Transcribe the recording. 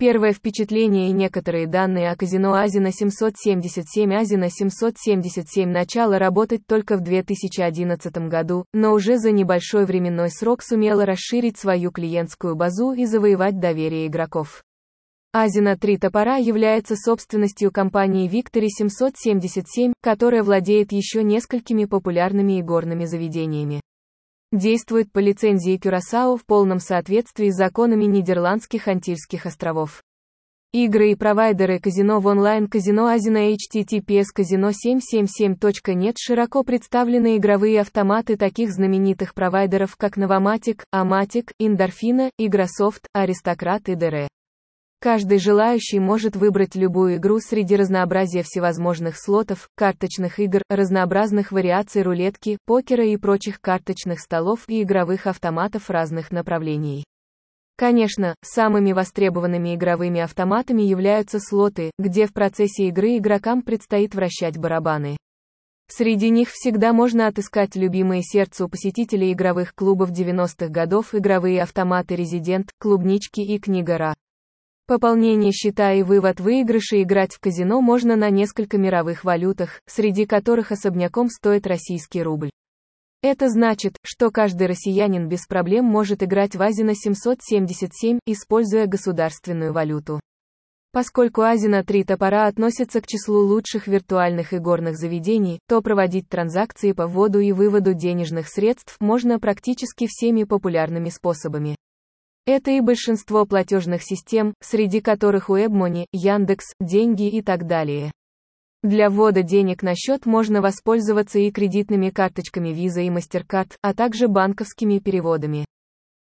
Первое впечатление и некоторые данные о казино Азина 777 Азина 777 начало работать только в 2011 году, но уже за небольшой временной срок сумело расширить свою клиентскую базу и завоевать доверие игроков. Азина 3 топора является собственностью компании Victory 777, которая владеет еще несколькими популярными игорными заведениями действует по лицензии Кюрасао в полном соответствии с законами Нидерландских Антильских островов. Игры и провайдеры казино в онлайн-казино Азина HTTPS казино 777.net широко представлены игровые автоматы таких знаменитых провайдеров, как Новоматик, Аматик, Индорфина, Игрософт, Аристократ и ДР. Каждый желающий может выбрать любую игру среди разнообразия всевозможных слотов, карточных игр, разнообразных вариаций рулетки, покера и прочих карточных столов и игровых автоматов разных направлений. Конечно, самыми востребованными игровыми автоматами являются слоты, где в процессе игры игрокам предстоит вращать барабаны. Среди них всегда можно отыскать любимые сердцу посетителей игровых клубов 90-х годов игровые автоматы «Резидент», «Клубнички» и «Книга Пополнение счета и вывод выигрышей играть в казино можно на несколько мировых валютах, среди которых особняком стоит российский рубль. Это значит, что каждый россиянин без проблем может играть в Азина 777, используя государственную валюту. Поскольку Азина 3 топора относится к числу лучших виртуальных игорных заведений, то проводить транзакции по вводу и выводу денежных средств можно практически всеми популярными способами. Это и большинство платежных систем, среди которых WebMoney, Яндекс, Деньги и так далее. Для ввода денег на счет можно воспользоваться и кредитными карточками Visa и MasterCard, а также банковскими переводами.